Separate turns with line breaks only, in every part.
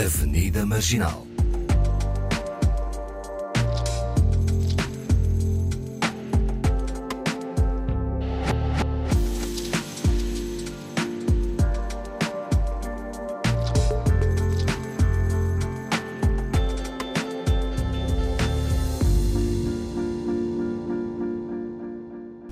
Avenida Marginal.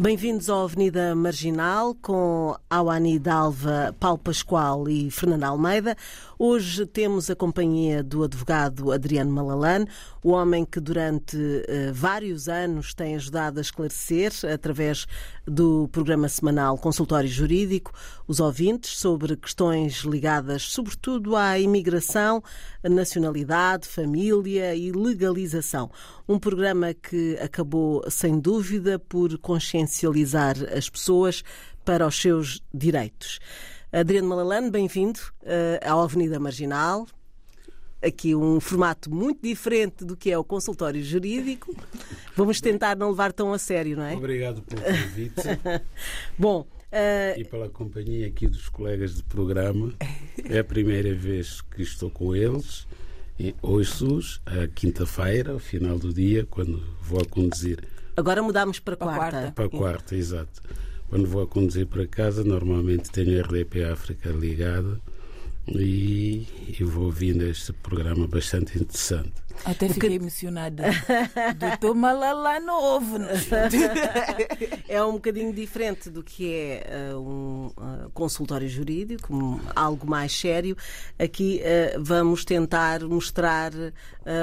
Bem-vindos à Avenida Marginal com Awani Dalva, Paulo Pascoal e Fernando Almeida. Hoje temos a companhia do advogado Adriano Malalane, o homem que durante uh, vários anos tem ajudado a esclarecer, através do programa semanal Consultório Jurídico, os ouvintes sobre questões ligadas sobretudo à imigração, nacionalidade, família e legalização. Um programa que acabou, sem dúvida, por consciencializar as pessoas para os seus direitos. Adriano Malalane, bem-vindo uh, à Avenida Marginal. Aqui um formato muito diferente do que é o consultório jurídico. Vamos tentar não levar tão a sério, não é?
Obrigado pelo convite.
Bom,
Uh... E pela companhia aqui dos colegas de programa. É a primeira vez que estou com eles. E hoje, a quinta-feira, ao final do dia, quando vou a conduzir.
Agora mudamos para quarta. Para
quarta, para quarta exato. Quando vou a conduzir para casa, normalmente tenho a RDP África ligada e, e vou ouvindo este programa bastante interessante.
Até fiquei emocionada. Doutor Malala novo.
é um bocadinho diferente do que é uh, um uh, consultório jurídico, um, algo mais sério. Aqui uh, vamos tentar mostrar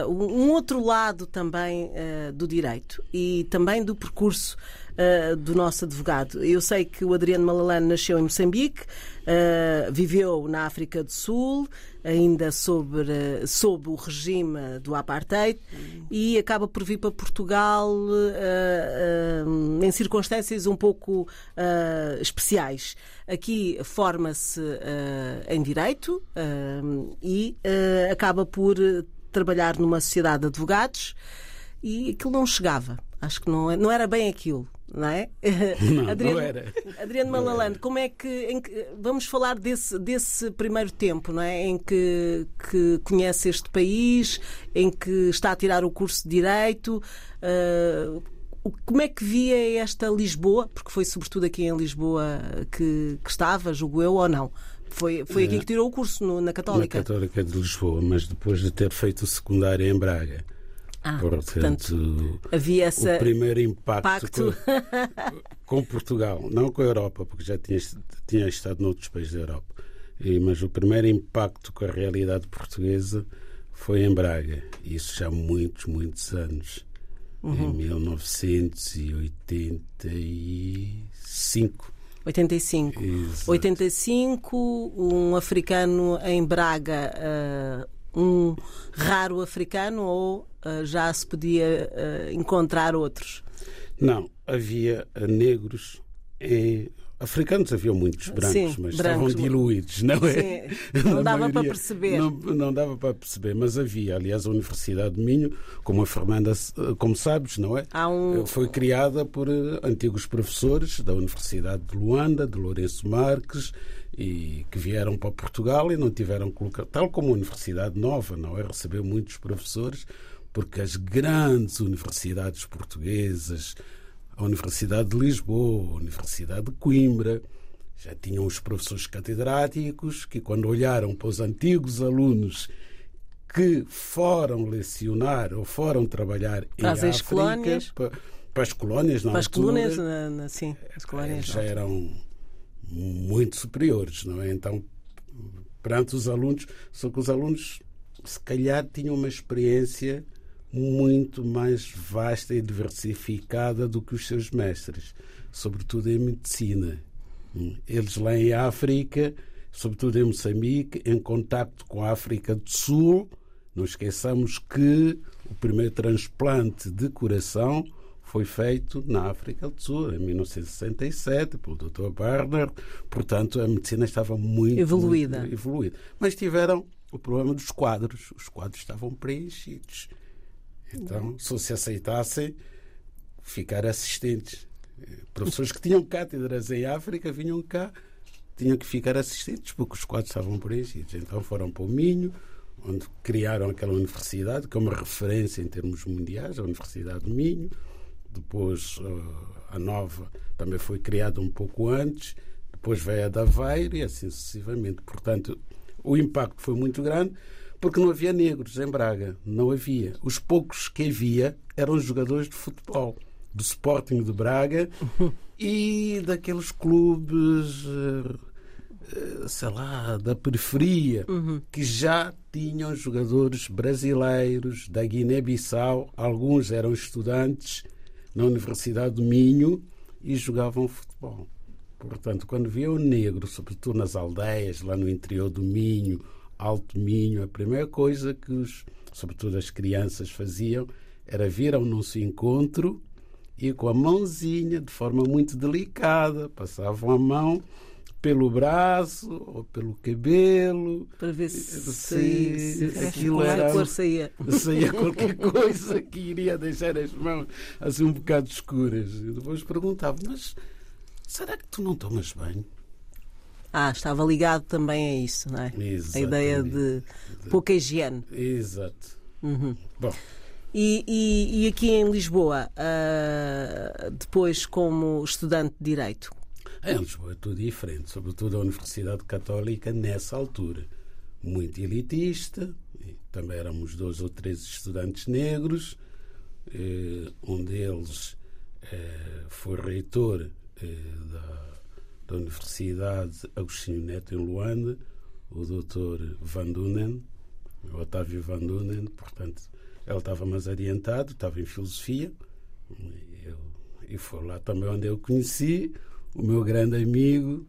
um outro lado também do direito e também do percurso uh, do nosso advogado. Eu sei que o Adriano Malalane nasceu em Moçambique, uh, viveu na África do Sul, ainda sobre, sob o regime do apartheid, e acaba por vir para Portugal uh, em circunstâncias um pouco especiais. Aqui forma-se em direito e acaba por trabalhar numa sociedade de advogados e aquilo não chegava. Acho que não, é, não era bem aquilo não é?
Não, Adriano, não era.
Adriano Malalande, como é que, que, Vamos falar desse, desse primeiro tempo, não é? Em que, que conhece este país, em que está a tirar o curso de Direito. Uh, como é que via esta Lisboa? Porque foi sobretudo aqui em Lisboa que, que estava, julgo eu, ou não? Foi, foi aqui que tirou o curso no, na Católica?
Na Católica de Lisboa, mas depois de ter feito o secundário em Braga.
Ah, portanto, havia essa
o primeiro impacto com, com, Portugal, não com a Europa, porque já tinha, tinha estado noutros países da Europa. E, mas o primeiro impacto com a realidade portuguesa foi em Braga, isso já há muitos, muitos anos. Uhum. Em 1985.
85. Exato. 85, um africano em Braga, uh, um raro africano ou uh, já se podia uh, encontrar outros?
Não, havia negros e Africanos havia muitos brancos, Sim, mas brancos, estavam diluídos, não
é? Não dava maioria, para perceber.
Não, não, dava para perceber, mas havia. Aliás, a Universidade de Minho, como a Fernanda, como sabes, não é? Um... Foi criada por antigos professores da Universidade de Luanda, de Lourenço Marques, e que vieram para Portugal e não tiveram colocar, tal como a Universidade Nova, não é? Recebeu muitos professores, porque as grandes universidades portuguesas, a Universidade de Lisboa, a Universidade de Coimbra, já tinham os professores catedráticos que, quando olharam para os antigos alunos que foram lecionar ou foram trabalhar
para
em
as
África,
colónias.
Para, para, as colónias,
não para
as
colónias, sim, as colónias
já eram muito superiores, não é? Então, perante os alunos, só que os alunos, se calhar, tinham uma experiência muito mais vasta e diversificada do que os seus mestres, sobretudo em medicina. Eles lá em África, sobretudo em Moçambique, em contacto com a África do Sul, não esqueçamos que o primeiro transplante de coração foi feito na África do Sul, em 1967, pelo Dr. Barnard. Portanto, a medicina estava muito
evoluída.
Muito evoluída. Mas tiveram o problema dos quadros. Os quadros estavam preenchidos. Então, se se aceitassem, ficar assistentes. Professores que tinham cátedras em África vinham cá, tinham que ficar assistentes porque os quadros estavam preenchidos. Então foram para o Minho, onde criaram aquela universidade, que é uma referência em termos mundiais, a Universidade do Minho. Depois a nova também foi criada um pouco antes, depois veio a da Aveiro e assim sucessivamente. Portanto, o impacto foi muito grande porque não havia negros em Braga, não havia. Os poucos que havia eram jogadores de futebol, do Sporting de Braga e daqueles clubes, eh, eh, sei lá, da periferia, uhum. que já tinham jogadores brasileiros da Guiné-Bissau, alguns eram estudantes na Universidade do Minho e jogavam futebol. Portanto, quando via o negro, sobretudo nas aldeias, lá no interior do Minho, Alto Minho, a primeira coisa que, os, sobretudo as crianças, faziam era vir ao nosso encontro e com a mãozinha, de forma muito delicada, passavam a mão pelo braço ou pelo cabelo
para ver se, se, se aquilo era cor saía.
saía qualquer coisa que iria deixar as mãos assim um bocado escuras. E depois perguntava, mas será que tu não tomas banho?
Ah, estava ligado também a isso, não é? Exatamente. A ideia de pouca higiene.
Exato.
Uhum. Bom. E, e, e, aqui em Lisboa, uh, depois como estudante de Direito?
Em Lisboa é tudo diferente, sobretudo a Universidade Católica nessa altura. Muito elitista, também éramos dois ou três estudantes negros, eh, um deles eh, foi reitor eh, da da Universidade Agostinho Neto em Luanda, o Dr. Van Dunen, o Otávio Van Dunen, portanto, ele estava mais adiantado, estava em filosofia, e, e foi lá também onde eu conheci o meu grande amigo,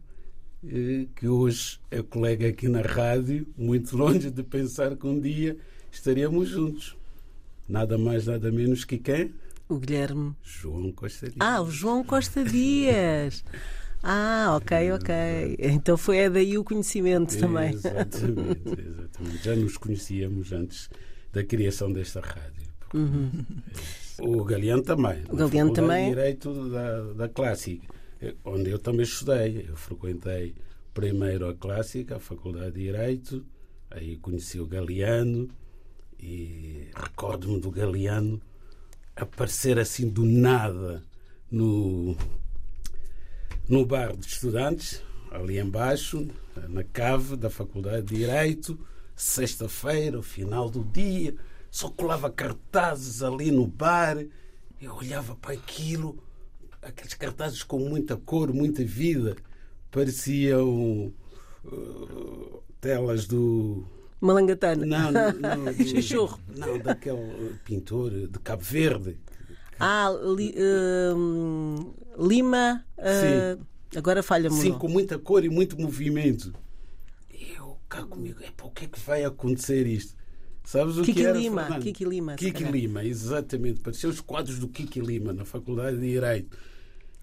eh, que hoje é colega aqui na rádio, muito longe de pensar que um dia estaríamos juntos. Nada mais, nada menos que quem?
O Guilherme.
João Costa Dias.
Ah, o João Costa Dias. Ah, ok, ok. Então foi é daí o conhecimento também.
Exatamente, exatamente. Já nos conhecíamos antes da criação desta rádio. Uhum. O Galeano também.
O Galeano também.
Direito da, da Clássica, onde eu também estudei. Eu frequentei primeiro a Clássica, a Faculdade de Direito, aí conheci o Galeano e recordo-me do Galeano aparecer assim do nada no no bar de estudantes, ali embaixo, na cave da Faculdade de Direito, sexta-feira, final do dia, só colava cartazes ali no bar. Eu olhava para aquilo, aqueles cartazes com muita cor, muita vida, pareciam uh, telas do.
Malangatana.
Não, não, não, não, daquele pintor de Cabo Verde,
ah, li, uh, Lima. Uh, agora falha-me.
Sim, com muita cor e muito movimento. Eu cá comigo, é o que é que vai acontecer isto? Sabes o
Kiki
que era,
Lima, Fernando? Kiki Lima.
Kiki Lima, exatamente. Parecia os quadros do Kiki Lima na Faculdade de Direito.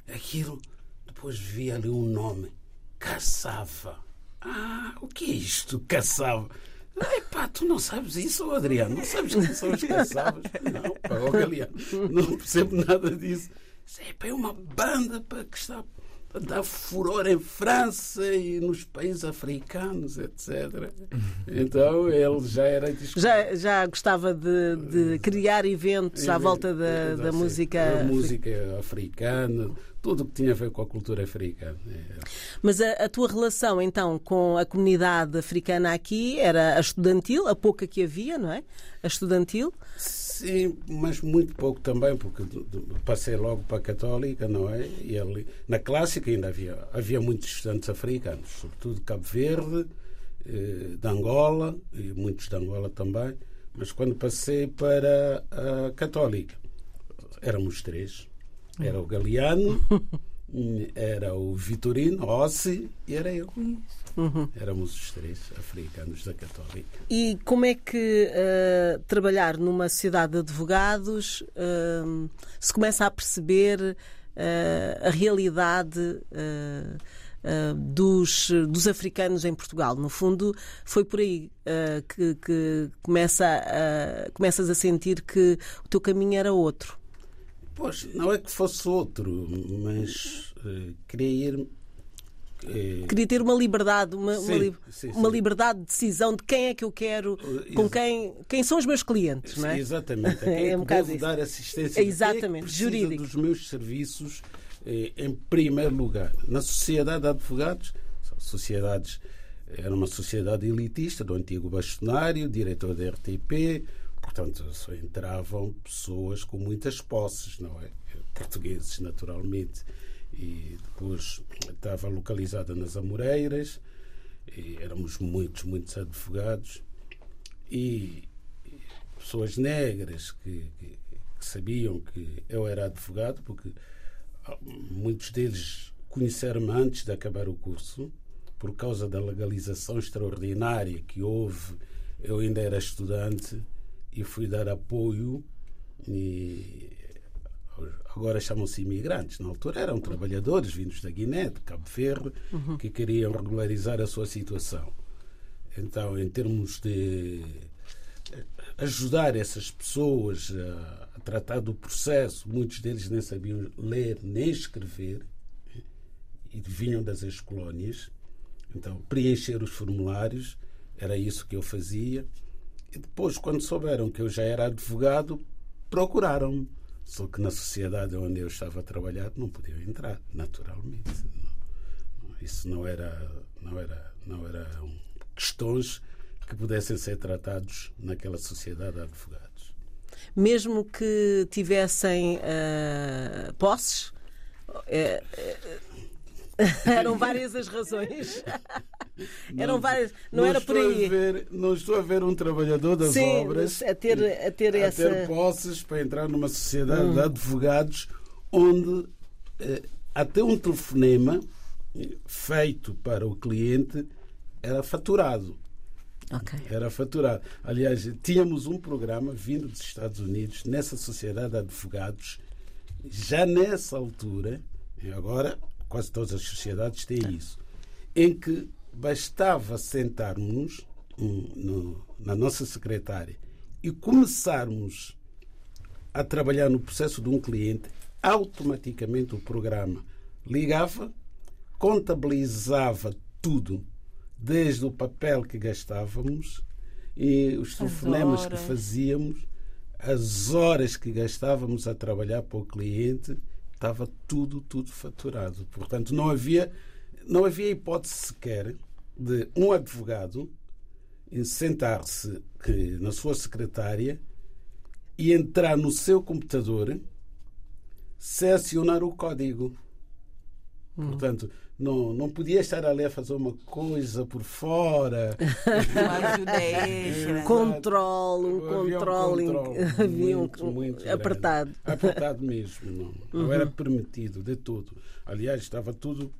Aquilo, depois vi ali um nome: Caçava. Ah, o que é isto? Caçava. Epá, tu não sabes isso, Adriano? Não sabes quem são os caçavas? Não, pá, oh, Galeano, não percebo nada disso. Epá, é uma banda pá, que está dar furor em França e nos países africanos, etc. Então ele já era.
Já, já gostava de, de criar eventos à volta da, da música.
Da música africana, tudo o que tinha a ver com a cultura africana. É.
Mas a, a, tua relação então com a comunidade africana aqui era a estudantil, a pouca que havia, não é? A estudantil?
Sim, mas muito pouco também, porque passei logo para a católica, não é? E ali, na clássica ainda havia, havia muitos estudantes africanos, sobretudo de Cabo Verde, eh, de Angola, e muitos de Angola também. Mas quando passei para a católica, éramos três era o Galeano, era o Vitorino, Ossi e era eu. Uhum. Éramos os três africanos da Católica.
E como é que uh, trabalhar numa sociedade de advogados uh, se começa a perceber uh, a realidade dos, dos africanos em Portugal? No fundo, foi por aí que, que começa a, começas a sentir que o teu caminho era outro.
Pois, não é que fosse outro, mas uh, queria ir
é... Queria ter uma liberdade, uma, sim, uma, li... sim, uma liberdade de decisão de quem é que eu quero, com quem, quem são os meus clientes, não é?
Exatamente. A quem é, é um devo dar assistência
é exatamente, jurídico.
dos meus serviços em primeiro lugar. Na sociedade de advogados, sociedades era uma sociedade elitista do antigo bastonário, diretor da RTP, portanto só entravam pessoas com muitas posses, não é? Portugueses, naturalmente e depois estava localizada nas Amoreiras, e éramos muitos, muitos advogados e pessoas negras que, que, que sabiam que eu era advogado, porque muitos deles conheceram-me antes de acabar o curso, por causa da legalização extraordinária que houve. Eu ainda era estudante e fui dar apoio e agora chamam-se imigrantes. Na altura eram trabalhadores vindos da Guiné, de Cabo Verde, uhum. que queriam regularizar a sua situação. Então, em termos de ajudar essas pessoas a, a tratar do processo, muitos deles nem sabiam ler nem escrever e vinham das ex-colónias. Então, preencher os formulários era isso que eu fazia. E depois, quando souberam que eu já era advogado, procuraram-me só que na sociedade onde eu estava a trabalhar não podiam entrar, naturalmente. Isso não era, não era, não eram questões que pudessem ser tratados naquela sociedade de advogados.
Mesmo que tivessem uh, posses, uh, eram várias as razões. Eram várias, não, não era por aí.
Ver, não estou a ver um trabalhador das
Sim,
obras
a ter, a ter,
a
essa...
ter posses para entrar numa sociedade hum. de advogados onde eh, até um telefonema feito para o cliente era faturado.
Okay.
Era faturado. Aliás, tínhamos um programa vindo dos Estados Unidos nessa sociedade de advogados, já nessa altura, e agora quase todas as sociedades têm isso, em que bastava sentarmos no, na nossa secretária e começarmos a trabalhar no processo de um cliente, automaticamente o programa ligava, contabilizava tudo, desde o papel que gastávamos e os telefonemas que fazíamos, as horas que gastávamos a trabalhar para o cliente, estava tudo, tudo faturado. Portanto, não havia não havia hipótese sequer de um advogado sentar-se na sua secretária e entrar no seu computador, selecionar o código. Hum. Portanto, não, não podia estar ali a fazer uma coisa por fora.
controle, um controle. Havia um controle apertado.
Apertado mesmo. Não, não era uhum. permitido de tudo. Aliás, estava tudo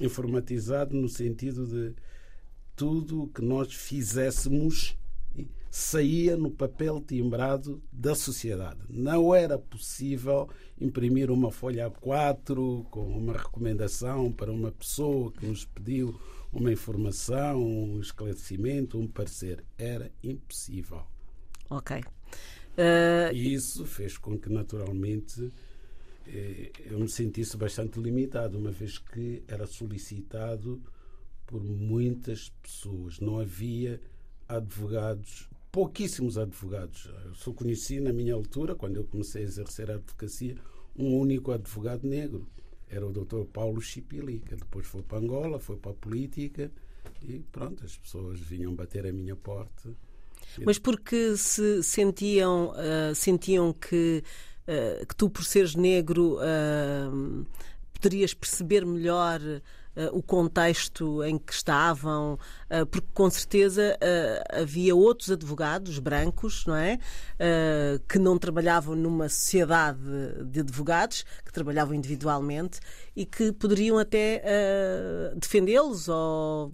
informatizado no sentido de tudo o que nós fizéssemos saía no papel timbrado da sociedade. Não era possível imprimir uma folha A4 com uma recomendação para uma pessoa que nos pediu uma informação, um esclarecimento, um parecer. Era impossível.
Ok.
Uh... E isso fez com que, naturalmente, eh, eu me sentisse bastante limitado, uma vez que era solicitado por muitas pessoas. Não havia advogados, pouquíssimos advogados. Eu só conheci na minha altura, quando eu comecei a exercer a advocacia, um único advogado negro. Era o Dr. Paulo Chipilica. Depois foi para Angola, foi para a política e pronto, as pessoas vinham bater a minha porta.
Mas porque se sentiam, uh, sentiam que uh, que tu, por seres negro, uh, poderias perceber melhor o contexto em que estavam, uh, porque com certeza uh, havia outros advogados brancos, não é? que não trabalhavam numa sociedade de advogados, que trabalhavam individualmente e que poderiam até defendê-los ou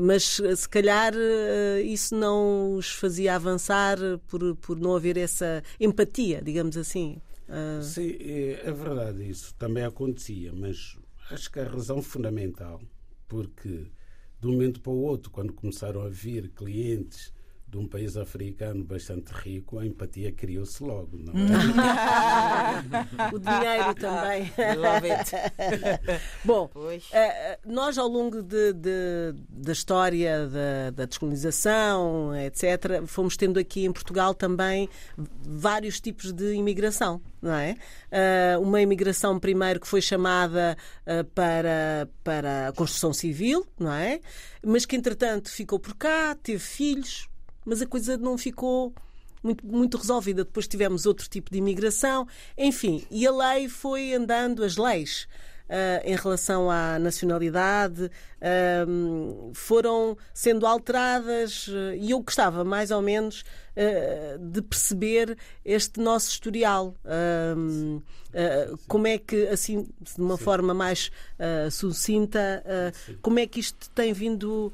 mas se calhar isso não os fazia avançar por, por não haver essa empatia, digamos assim.
Sim, é, é verdade isso. Também acontecia, mas acho que a razão fundamental, porque de um momento para o outro, quando começaram a vir clientes de um país africano bastante rico, a empatia criou-se logo. Não é?
o dinheiro também. Bom, uh, nós ao longo de, de, da história da, da, descolonização, etc., fomos tendo aqui em Portugal também vários tipos de imigração. Não é? Uh, uma imigração primeiro que foi chamada para, para a construção civil, não é? Mas que entretanto ficou por cá, teve filhos, mas a coisa não ficou muito, muito resolvida. Depois tivemos outro tipo de imigração, enfim, e a lei foi andando, as leis. Uh, em relação à nacionalidade uh, foram sendo alteradas uh, e eu gostava mais ou menos de perceber este nosso historial. como é que, assim, de uma Sim. forma mais sucinta, como é que isto tem vindo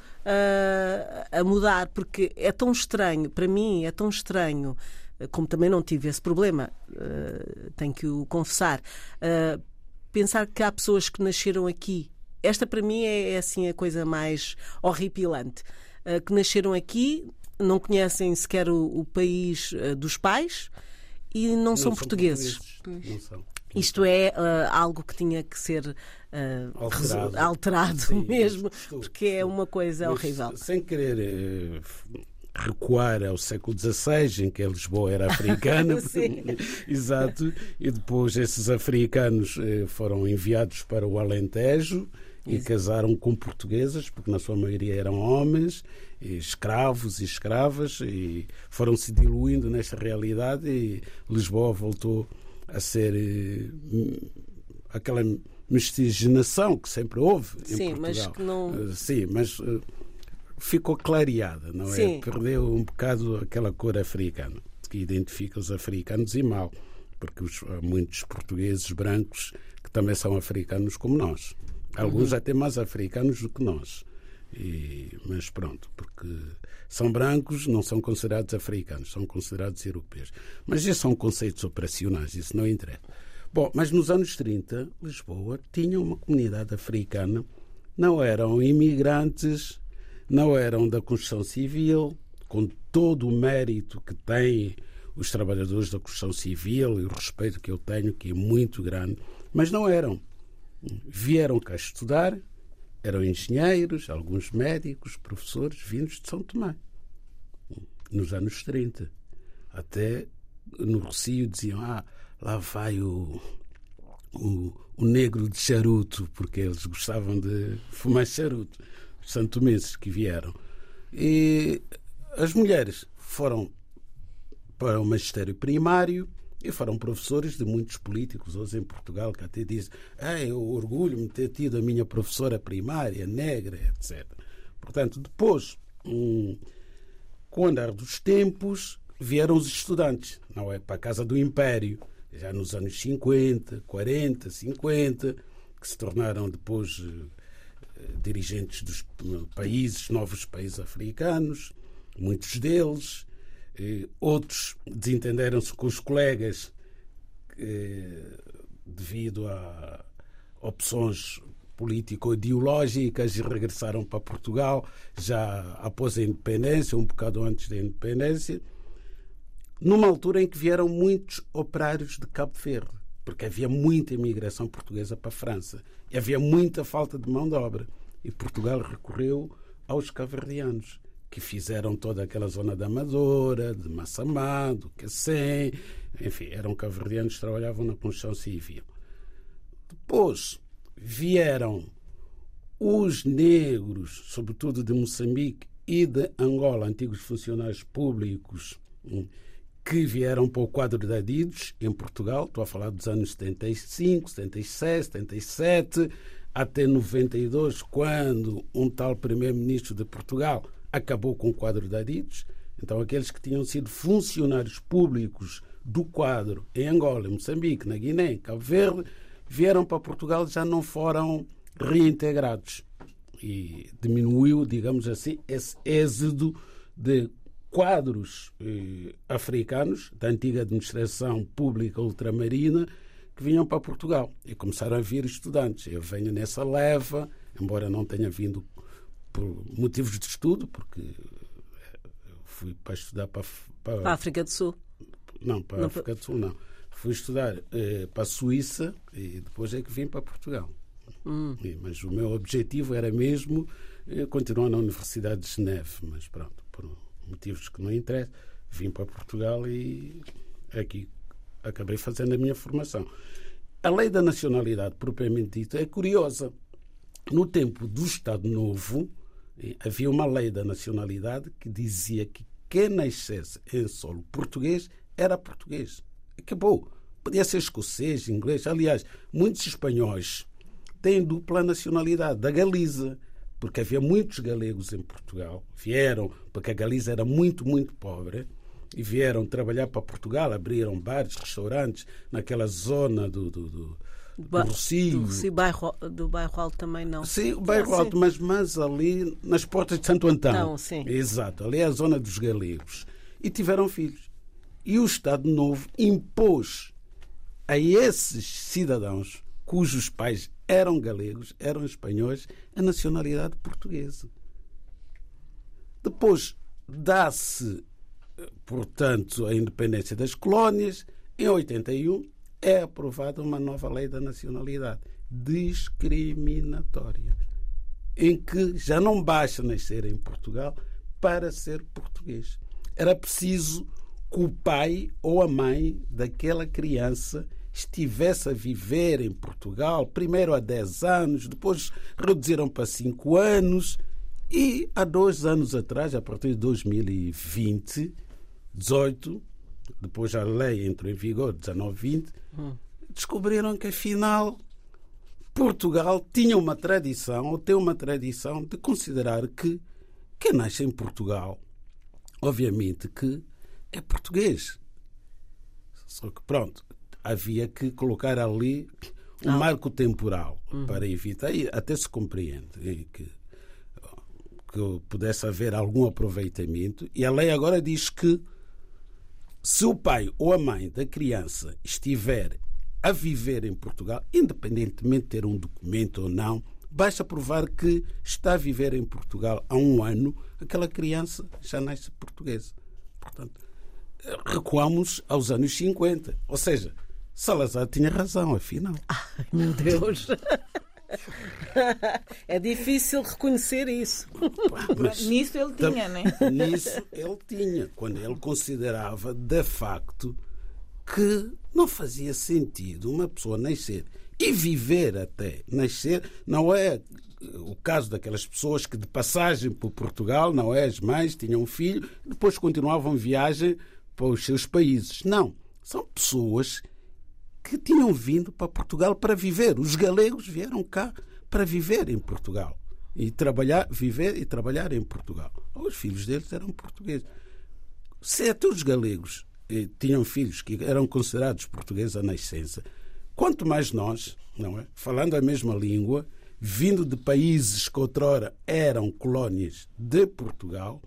a mudar? Porque é tão estranho, para mim, é tão estranho como também não tive esse problema, uh, tenho que o confessar, uh, pensar que há pessoas que nasceram aqui. Esta para mim é, é assim a coisa mais horripilante. Uh, que nasceram aqui, não conhecem sequer o, o país uh, dos pais e não, não são, são, portugueses. portugueses. Não são. Isto é uh, algo que tinha que ser alterado, alterado Sim, mesmo, estou, porque é uma coisa Mas, horrível.
Sem querer eh, recuar ao século XVI, em que a Lisboa era africana. Exato. E depois esses africanos eh, foram enviados para o Alentejo e Isso. casaram com portuguesas, porque na sua maioria eram homens, escravos e escravas, e foram se diluindo nesta realidade e Lisboa voltou a ser eh, aquela miscigenação que sempre houve em
Sim,
Portugal.
Mas que não...
Eh, sim, mas ficou clareada, não é? Sim. Perdeu um bocado aquela cor africana, que identifica os africanos e mal, porque os, há muitos portugueses brancos que também são africanos como nós. Alguns uhum. até mais africanos do que nós. E, mas pronto, porque são brancos, não são considerados africanos, são considerados europeus. Mas esses são conceitos operacionais, isso não interessa. Bom, mas nos anos 30, Lisboa tinha uma comunidade africana, não eram imigrantes não eram da construção civil, com todo o mérito que têm os trabalhadores da construção civil e o respeito que eu tenho, que é muito grande, mas não eram. Vieram cá estudar, eram engenheiros, alguns médicos, professores, vindos de São Tomé, nos anos 30. Até no Rocio diziam: Ah, lá vai o, o, o negro de charuto, porque eles gostavam de fumar charuto santomenses que vieram. E as mulheres foram para o magistério primário e foram professores de muitos políticos hoje em Portugal que até dizem ah, eu orgulho-me de ter tido a minha professora primária, negra, etc. Portanto, depois, hum, com o andar dos tempos, vieram os estudantes, não é? Para a Casa do Império, já nos anos 50, 40, 50, que se tornaram depois dirigentes dos países, novos países africanos, muitos deles. Outros desentenderam-se com os colegas devido a opções político-ideológicas e regressaram para Portugal já após a independência, um bocado antes da independência, numa altura em que vieram muitos operários de Cabo Verde, porque havia muita imigração portuguesa para a França havia muita falta de mão de obra. E Portugal recorreu aos caverdianos, que fizeram toda aquela zona da Amadora, de Massamá, do Cacém, enfim, eram caverdianos que trabalhavam na construção civil. Depois vieram os negros, sobretudo de Moçambique e de Angola, antigos funcionários públicos, hum, que vieram para o quadro de Adidos em Portugal, estou a falar dos anos 75, 76, 77, até 92, quando um tal primeiro-ministro de Portugal acabou com o quadro de Adidos. Então, aqueles que tinham sido funcionários públicos do quadro em Angola, em Moçambique, na Guiné, em Cabo Verde, vieram para Portugal já não foram reintegrados. E diminuiu, digamos assim, esse êxodo de quadros eh, africanos da antiga administração pública ultramarina que vinham para Portugal e começaram a vir estudantes. Eu venho nessa leva, embora não tenha vindo por motivos de estudo, porque fui para estudar para,
para, para a África do Sul.
Não, para a África do Sul não. Fui estudar eh, para a Suíça e depois é que vim para Portugal. Hum. E, mas o meu objetivo era mesmo eh, continuar na Universidade de Geneve, mas pronto, por motivos que não interessam, vim para Portugal e aqui acabei fazendo a minha formação. A lei da nacionalidade, propriamente dita, é curiosa. No tempo do Estado Novo, eh, havia uma lei da nacionalidade que dizia que quem nascesse em solo português era português. Acabou. Podia ser escocês, inglês. Aliás, muitos espanhóis têm dupla nacionalidade, da Galiza, porque havia muitos galegos em Portugal. Vieram, porque a Galiza era muito, muito pobre, e vieram trabalhar para Portugal, abriram bares, restaurantes naquela zona do, do, do do Rocio.
Do, bairro, do bairro Alto também não.
Sim, o bairro Alto, mas, mas ali nas portas de Santo Antão. Sim. Exato, ali é a zona dos galegos. E tiveram filhos. E o Estado Novo impôs a esses cidadãos cujos pais eram galegos, eram espanhóis, a nacionalidade portuguesa. Depois dá-se, portanto, a independência das colónias. Em 81 é aprovada uma nova lei da nacionalidade discriminatória, em que já não basta nascer em Portugal para ser português. Era preciso que o pai ou a mãe daquela criança estivesse a viver em Portugal, primeiro há 10 anos, depois reduziram para 5 anos, e há dois anos atrás, a partir de 2020, 18, depois a lei entrou em vigor, 19, 20, hum. descobriram que afinal Portugal tinha uma tradição, ou tem uma tradição, de considerar que quem nasce em Portugal, obviamente que é português. Só que pronto, havia que colocar ali um marco temporal uhum. para evitar, e até se compreende que, que pudesse haver algum aproveitamento. E a lei agora diz que se o pai ou a mãe da criança estiver a viver em Portugal, independentemente de ter um documento ou não, basta provar que está a viver em Portugal há um ano, aquela criança já nasce portuguesa. Portanto, recuamos aos anos 50. Ou seja, Salazar tinha razão, afinal.
Ai, meu Deus! É difícil reconhecer isso.
Mas, nisso ele tinha, né?
Nisso ele tinha, quando ele considerava de facto que não fazia sentido uma pessoa nascer e viver até nascer, não é o caso daquelas pessoas que de passagem por Portugal, não é as mães, tinham um filho, depois continuavam viagem para os seus países. Não, são pessoas que tinham vindo para Portugal para viver. Os galegos vieram cá para viver em Portugal e trabalhar, viver e trabalhar em Portugal. Os filhos deles eram portugueses. Se até os galegos eh, tinham filhos que eram considerados portugueses à nascença, quanto mais nós, não é? Falando a mesma língua, vindo de países que outrora eram colónias de Portugal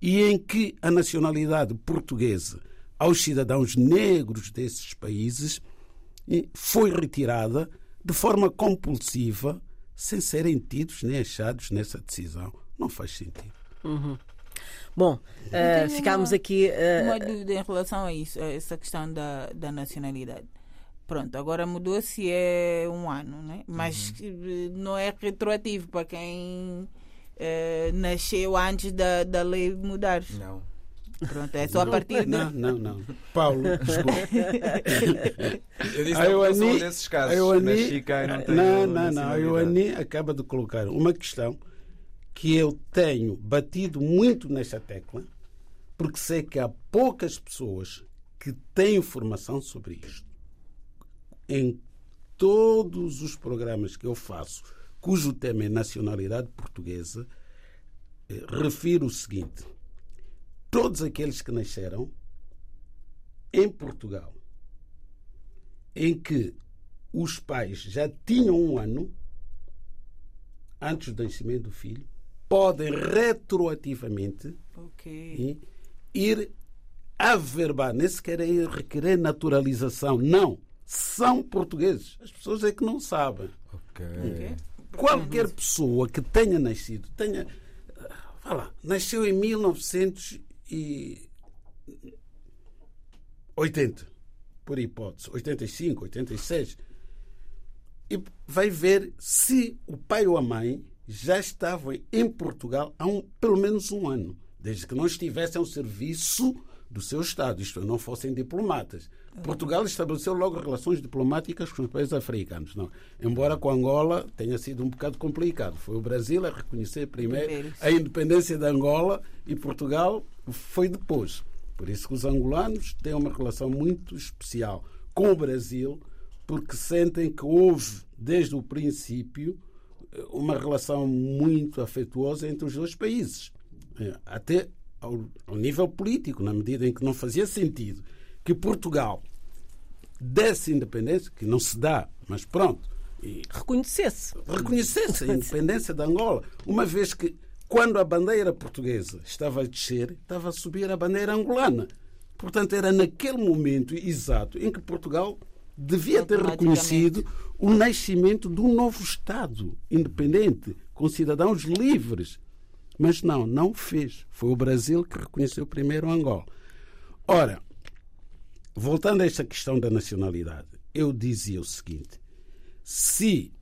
e em que a nacionalidade portuguesa aos cidadãos negros desses países foi retirada de forma compulsiva, sem serem tidos nem achados nessa decisão. Não faz sentido.
Uhum. Bom, uh, ficámos
uma,
aqui.
Uh... Uma dúvida em relação a isso, a essa questão da, da nacionalidade. Pronto, agora mudou-se é um ano, né? mas uhum. não é retroativo para quem uh, nasceu antes da, da lei mudar.
Não.
Pronto, é só a partir
de. Não, não, não. Paulo, desculpa.
eu disse que não sou desses casos. A Ioani, não tenho
Não, não, não. A Ioani acaba de colocar uma questão que eu tenho batido muito nesta tecla, porque sei que há poucas pessoas que têm formação sobre isto. Em todos os programas que eu faço, cujo tema é nacionalidade portuguesa, eh, refiro o seguinte todos aqueles que nasceram em Portugal, em que os pais já tinham um ano antes do nascimento do filho, podem retroativamente okay. ir averbar, nem sequer ir requerer naturalização. Não. São portugueses. As pessoas é que não sabem.
Okay.
Qualquer pessoa que tenha nascido, tenha. Fala, nasceu em 1900 80, por hipótese, 85, 86, e vai ver se o pai ou a mãe já estavam em Portugal há um, pelo menos um ano, desde que não estivessem ao serviço do seu Estado, isto é, não fossem diplomatas. Portugal estabeleceu logo relações diplomáticas com os países africanos. Não. Embora com Angola tenha sido um bocado complicado. Foi o Brasil a reconhecer primeiro a independência de Angola e Portugal foi depois. Por isso que os angolanos têm uma relação muito especial com o Brasil, porque sentem que houve, desde o princípio, uma relação muito afetuosa entre os dois países. É, até ao, ao nível político, na medida em que não fazia sentido que Portugal desse independência, que não se dá, mas pronto.
E reconhecesse.
Reconhecesse a independência de Angola, uma vez que quando a bandeira portuguesa estava a descer, estava a subir a bandeira angolana. Portanto, era naquele momento exato em que Portugal devia ter reconhecido o nascimento de um novo Estado independente, com cidadãos livres. Mas não, não fez. Foi o Brasil que reconheceu primeiro Angola. Ora, voltando a esta questão da nacionalidade, eu dizia o seguinte: se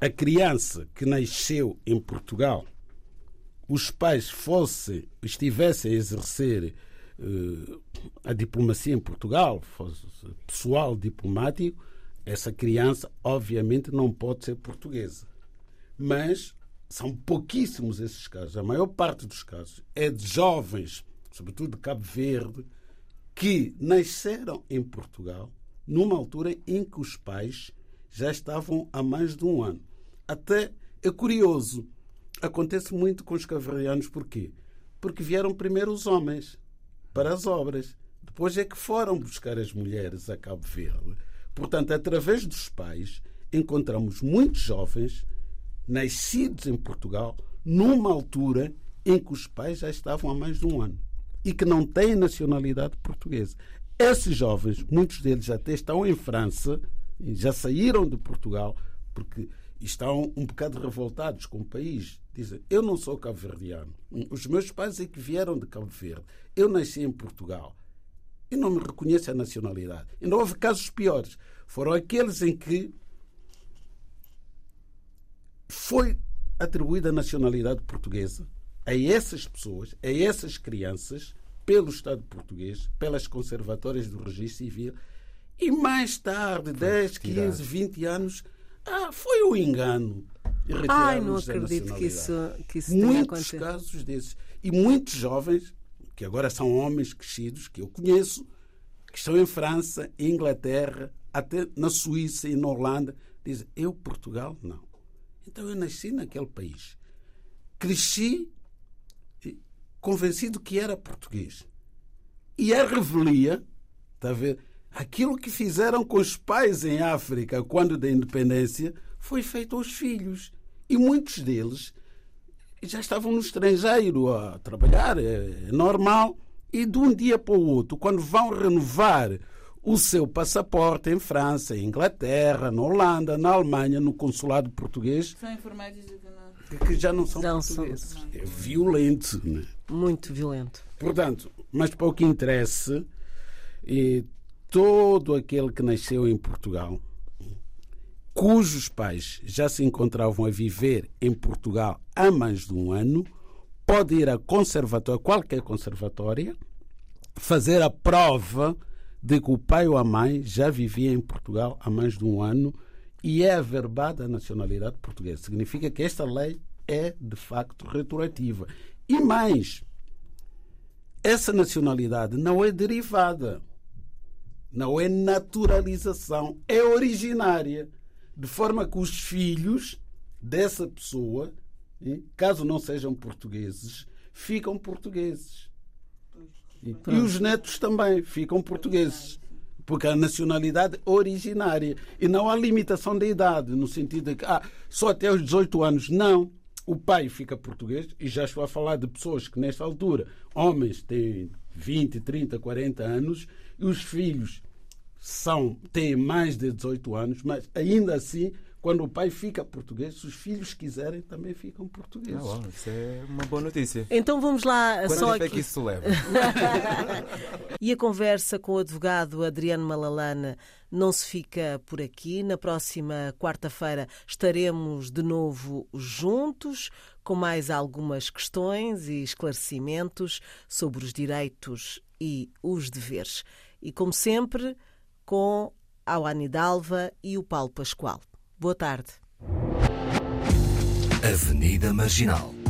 a criança que nasceu em Portugal, os pais fossem, estivessem a exercer uh, a diplomacia em Portugal, fosse pessoal diplomático, essa criança obviamente não pode ser portuguesa. Mas são pouquíssimos esses casos. A maior parte dos casos é de jovens, sobretudo de Cabo Verde, que nasceram em Portugal numa altura em que os pais já estavam há mais de um ano. Até é curioso. Acontece muito com os cavalianos, porquê? Porque vieram primeiro os homens para as obras. Depois é que foram buscar as mulheres a Cabo Verde. Portanto, através dos pais, encontramos muitos jovens nascidos em Portugal numa altura em que os pais já estavam há mais de um ano e que não têm nacionalidade portuguesa. Esses jovens, muitos deles até estão em França, já saíram de Portugal, porque estão um bocado revoltados com o país. Dizem: Eu não sou cabo-verdiano. Os meus pais é que vieram de Cabo Verde. Eu nasci em Portugal. E não me reconheço a nacionalidade. Não houve casos piores. Foram aqueles em que foi atribuída a nacionalidade portuguesa a essas pessoas, a essas crianças, pelo Estado português, pelas conservatórias do registro civil, e mais tarde, 10, 15, 20 anos, ah, foi um engano.
Ai, não acredito que isso, que isso
Muitos casos desses. E muitos jovens, que agora são homens crescidos, que eu conheço, que estão em França, em Inglaterra, até na Suíça e na Holanda, dizem: Eu, Portugal, não. Então eu nasci naquele país. Cresci convencido que era português. E a revelia, está a ver? Aquilo que fizeram com os pais em África quando da independência foi feito aos filhos. E muitos deles já estavam no estrangeiro a trabalhar, é, é normal. E de um dia para o outro, quando vão renovar o seu passaporte em França, em Inglaterra, na Holanda, na Alemanha, no consulado português.
São informados de
que já não são não portugueses. São... É violento. Né?
Muito violento.
Portanto, mas para o que interessa, e todo aquele que nasceu em Portugal, cujos pais já se encontravam a viver em Portugal há mais de um ano, pode ir a conservatória, qualquer conservatória, fazer a prova de que o pai ou a mãe já vivia em Portugal há mais de um ano e é averbada a nacionalidade portuguesa. Significa que esta lei é, de facto, retroativa. E mais, essa nacionalidade não é derivada, não é naturalização, é originária. De forma que os filhos dessa pessoa, caso não sejam portugueses, ficam portugueses. E, os netos também ficam portugueses porque a nacionalidade originária e não há limitação da idade, no sentido de que ah, só até os 18 anos. Não. O pai fica português, e já estou a falar de pessoas que, nesta altura, homens têm 20, 30, 40 anos, e os filhos são, têm mais de 18 anos, mas ainda assim quando o pai fica português, se os filhos quiserem, também ficam portugueses. Ah,
bom, isso é uma boa notícia.
Então vamos lá
Quanto
só aqui.
é que isso leva?
e a conversa com o advogado Adriano Malalana não se fica por aqui. Na próxima quarta-feira estaremos de novo juntos com mais algumas questões e esclarecimentos sobre os direitos e os deveres. E como sempre, com a Ani Dalva e o Paulo Pascoal. Boa tarde.
Avenida Marginal